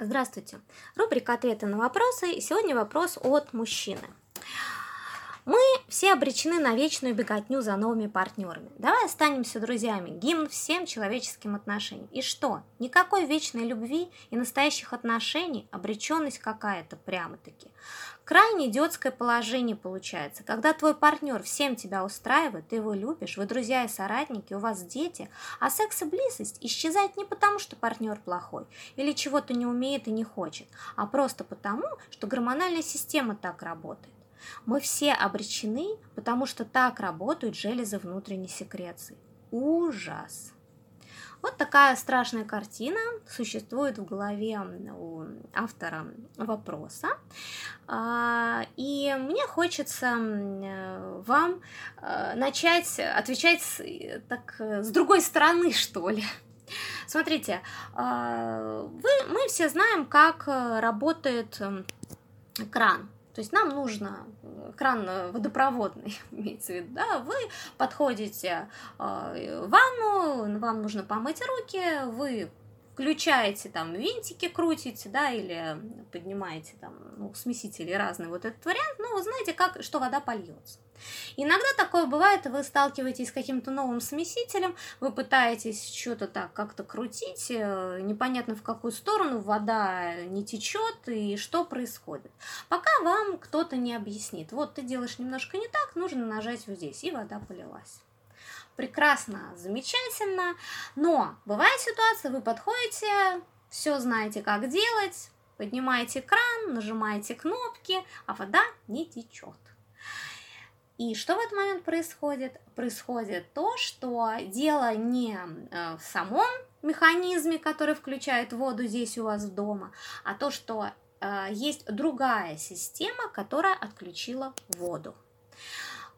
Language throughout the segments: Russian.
Здравствуйте. Рубрика «Ответы на вопросы». И сегодня вопрос от мужчины. Мы все обречены на вечную беготню за новыми партнерами. Давай останемся друзьями. Гимн всем человеческим отношениям. И что? Никакой вечной любви и настоящих отношений, обреченность какая-то прямо-таки. Крайне идиотское положение получается, когда твой партнер всем тебя устраивает, ты его любишь, вы друзья и соратники, у вас дети, а секс и близость исчезает не потому, что партнер плохой или чего-то не умеет и не хочет, а просто потому, что гормональная система так работает. Мы все обречены, потому что так работают железы внутренней секреции. Ужас! Вот такая страшная картина существует в голове у автора вопроса. А, и мне хочется вам э, начать отвечать так, с другой стороны, что ли. Смотрите, а, вы, мы все знаем, как работает кран. То есть нам нужно э, кран э, водопроводный, имеется в виду, да, вы подходите э, в ванну, вам нужно помыть руки, вы включаете там винтики, крутите, да, или поднимаете там, ну, смесители разные, вот этот вариант, ну, вы знаете, как, что вода польется. Иногда такое бывает, вы сталкиваетесь с каким-то новым смесителем, вы пытаетесь что-то так как-то крутить, э, непонятно в какую сторону вода не течет и что происходит. Пока вам кто-то не объяснит, вот ты делаешь немножко не так, нужно нажать вот здесь, и вода полилась прекрасно, замечательно, но бывает ситуация, вы подходите, все знаете, как делать, поднимаете кран, нажимаете кнопки, а вода не течет. И что в этот момент происходит? Происходит то, что дело не э, в самом механизме, который включает воду здесь у вас дома, а то, что э, есть другая система, которая отключила воду.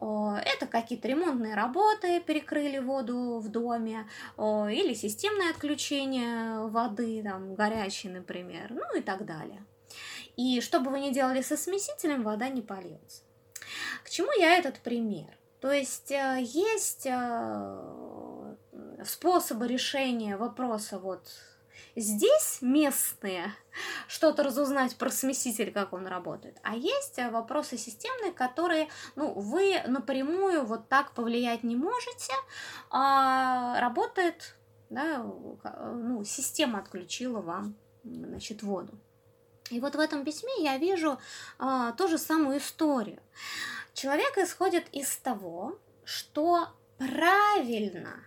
Это какие-то ремонтные работы, перекрыли воду в доме, или системное отключение воды, там, горячей, например, ну и так далее. И что бы вы ни делали со смесителем, вода не польется. К чему я этот пример? То есть э, есть э, способы решения вопроса вот здесь местные что-то разузнать про смеситель, как он работает. А есть э, вопросы системные, которые ну, вы напрямую вот так повлиять не можете, а работает, да, ну, система отключила вам значит, воду. И вот в этом письме я вижу а, ту же самую историю. Человек исходит из того, что правильно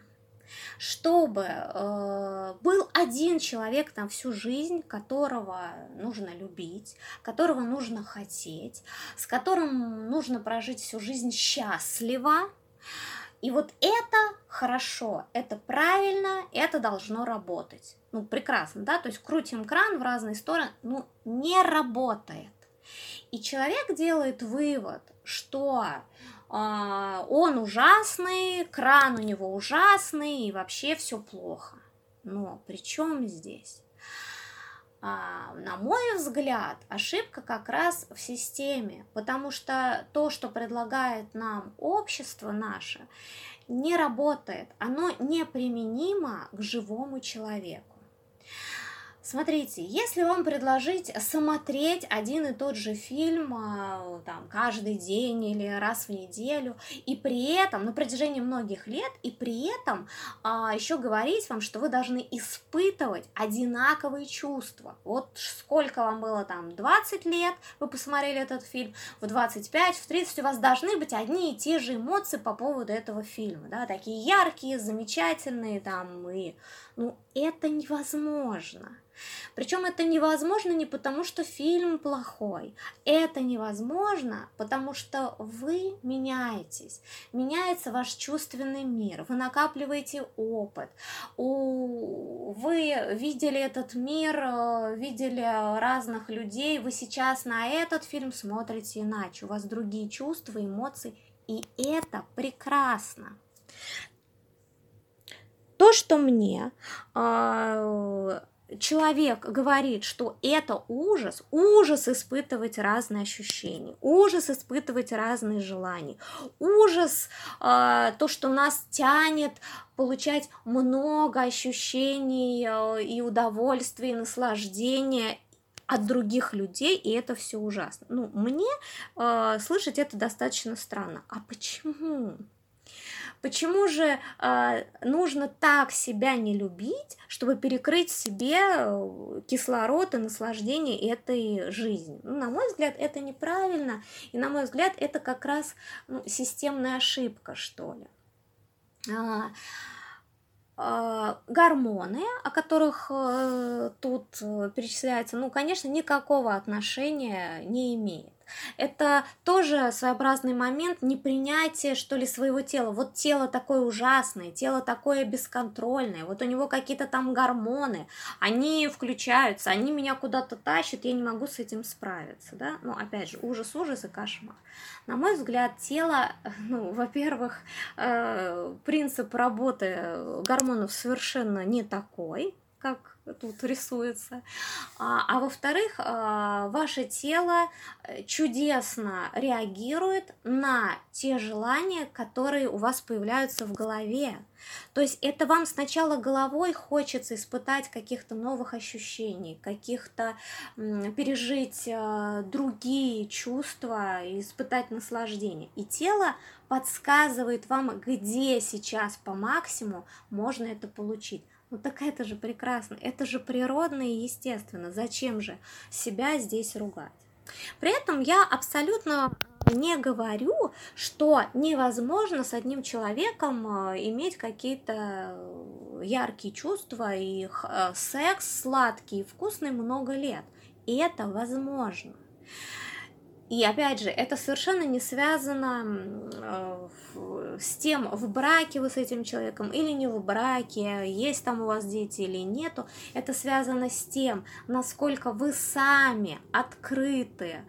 чтобы э, был один человек на всю жизнь, которого нужно любить, которого нужно хотеть, с которым нужно прожить всю жизнь счастливо. И вот это хорошо, это правильно, это должно работать. Ну, прекрасно, да, то есть крутим кран в разные стороны, ну, не работает. И человек делает вывод, что он ужасный, кран у него ужасный, и вообще все плохо. Но при чем здесь? А, на мой взгляд, ошибка как раз в системе, потому что то, что предлагает нам общество наше, не работает, оно неприменимо к живому человеку. Смотрите, если вам предложить смотреть один и тот же фильм а, там, каждый день или раз в неделю, и при этом на протяжении многих лет, и при этом а, еще говорить вам, что вы должны испытывать одинаковые чувства. Вот сколько вам было там, 20 лет, вы посмотрели этот фильм, в 25, в 30 у вас должны быть одни и те же эмоции по поводу этого фильма, да, такие яркие, замечательные там, и, ну, это невозможно. Причем это невозможно не потому, что фильм плохой. Это невозможно, потому что вы меняетесь. Меняется ваш чувственный мир. Вы накапливаете опыт. Вы видели этот мир, э, видели разных людей. Вы сейчас на этот фильм смотрите иначе. У вас другие чувства, эмоции. И это прекрасно. То, что мне э, человек говорит, что это ужас, ужас испытывать разные ощущения, ужас испытывать разные желания, ужас э, то, что нас тянет получать много ощущений э, и удовольствия, и наслаждения от других людей, и это все ужасно. Ну, мне э, слышать это достаточно странно. А почему? Почему же э, нужно так себя не любить, чтобы перекрыть себе э, кислород и наслаждение этой жизни? Ну, на мой взгляд, это неправильно, и на мой взгляд, это как раз ну, системная ошибка, что ли. А, а, гормоны, о которых э, тут э, перечисляется, ну, конечно, никакого отношения не имеет это тоже своеобразный момент непринятия, что ли, своего тела. Вот тело такое ужасное, тело такое бесконтрольное, вот у него какие-то там гормоны, они включаются, они меня куда-то тащат, я не могу с этим справиться, да. Ну, опять же, ужас, ужас и кошмар. На мой взгляд, тело, ну, во-первых, э, принцип работы гормонов совершенно не такой, как тут рисуется. А, а во-вторых, а, ваше тело э, чудесно реагирует на те желания, которые у вас появляются в голове. То есть это вам сначала головой хочется испытать каких-то новых ощущений, каких-то пережить э, другие чувства, испытать наслаждение. И тело подсказывает вам, где сейчас по максимуму можно это получить. Ну так это же прекрасно, это же природно и естественно. Зачем же себя здесь ругать? При этом я абсолютно не говорю, что невозможно с одним человеком э, иметь какие-то яркие чувства и э, секс сладкий и вкусный много лет. И это возможно. И опять же, это совершенно не связано э, с тем, в браке вы с этим человеком или не в браке, есть там у вас дети или нету. Это связано с тем, насколько вы сами открыты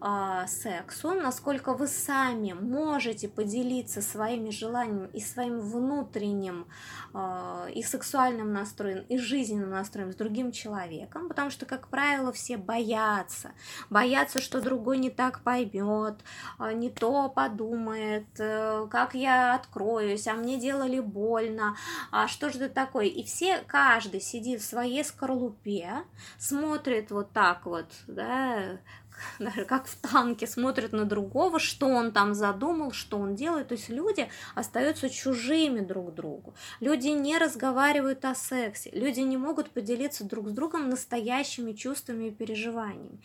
э, сексу, насколько вы сами можете поделиться своими желаниями и своим внутренним э, и сексуальным настроем, и жизненным настроем с другим человеком, потому что, как правило, все боятся, боятся, что другой не так поймет, э, не то подумает, э, как я откроюсь, а мне делали больно, а что же это такое? И все, каждый сидит в своей скорлупе, смотрит вот так вот, да, даже как в танке, смотрят на другого, что он там задумал, что он делает. То есть люди остаются чужими друг другу. Люди не разговаривают о сексе. Люди не могут поделиться друг с другом настоящими чувствами и переживаниями.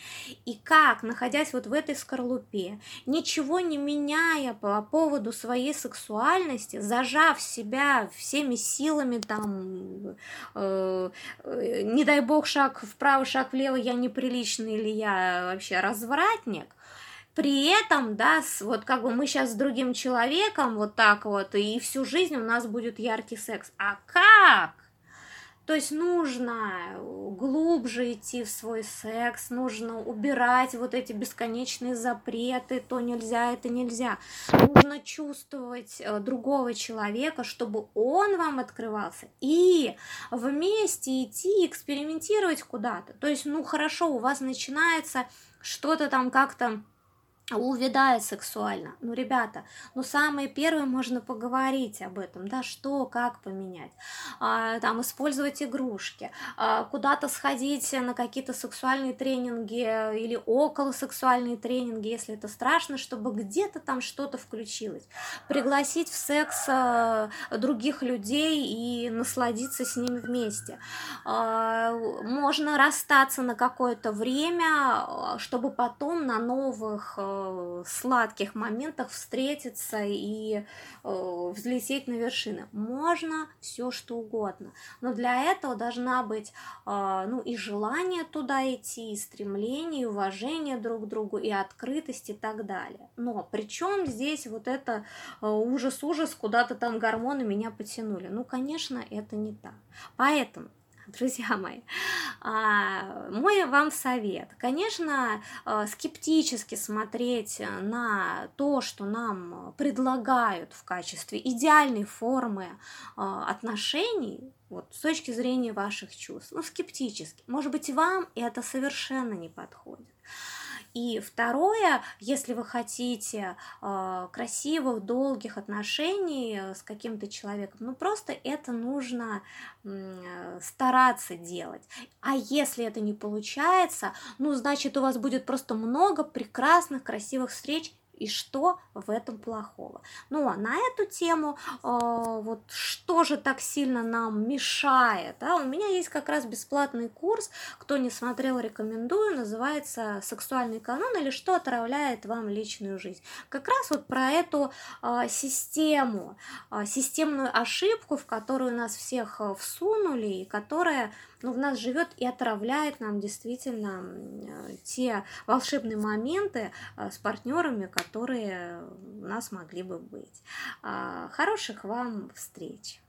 И как, находясь вот в этой скорлупе, ничего не меняя по поводу своей сексуальности, зажав себя всеми силами, там, э, э, не дай бог, шаг вправо, шаг влево, я неприличный или я вообще развратник, при этом, да, вот как бы мы сейчас с другим человеком вот так вот, и всю жизнь у нас будет яркий секс. А как? То есть нужно глубже идти в свой секс, нужно убирать вот эти бесконечные запреты, то нельзя, это нельзя. Нужно чувствовать э, другого человека, чтобы он вам открывался, и вместе идти экспериментировать куда-то. То есть, ну хорошо, у вас начинается что-то там как-то увядает сексуально. Ну, ребята, ну, самое первое можно поговорить об этом, да, что, как поменять, а, там, использовать игрушки, а, куда-то сходить на какие-то сексуальные тренинги или около сексуальные тренинги, если это страшно, чтобы где-то там что-то включилось, пригласить в секс а, других людей и насладиться с ними вместе. А, можно расстаться на какое-то время, а, чтобы потом на новых Э, сладких моментах встретиться и э, взлететь на вершины. Можно все что угодно, но для этого должна быть э, ну и желание туда идти, и стремление, и уважение друг к другу, и открытость и так далее. Но причем здесь вот это ужас-ужас, куда-то там гормоны меня потянули. Ну, конечно, это не так. Поэтому друзья мои, а, мой вам совет. Конечно, а, скептически смотреть на то, что нам предлагают в качестве идеальной формы а, отношений, вот, с точки зрения ваших чувств, ну, скептически. Может быть, вам это совершенно не подходит. И второе, если вы хотите э, красивых, долгих отношений с каким-то человеком, ну просто это нужно э, стараться делать. А если это не получается, ну значит у вас будет просто много прекрасных, красивых встреч и что в этом плохого. Ну а на эту тему, э, вот что же так сильно нам мешает, да, у меня есть как раз бесплатный курс, кто не смотрел, рекомендую, называется «Сексуальный канон» или «Что отравляет вам личную жизнь». Как раз вот про эту э, систему, э, системную ошибку, в которую нас всех всунули и которая ну, в нас живет и отравляет нам действительно те волшебные моменты с партнерами, которые у нас могли бы быть. А, хороших вам встреч!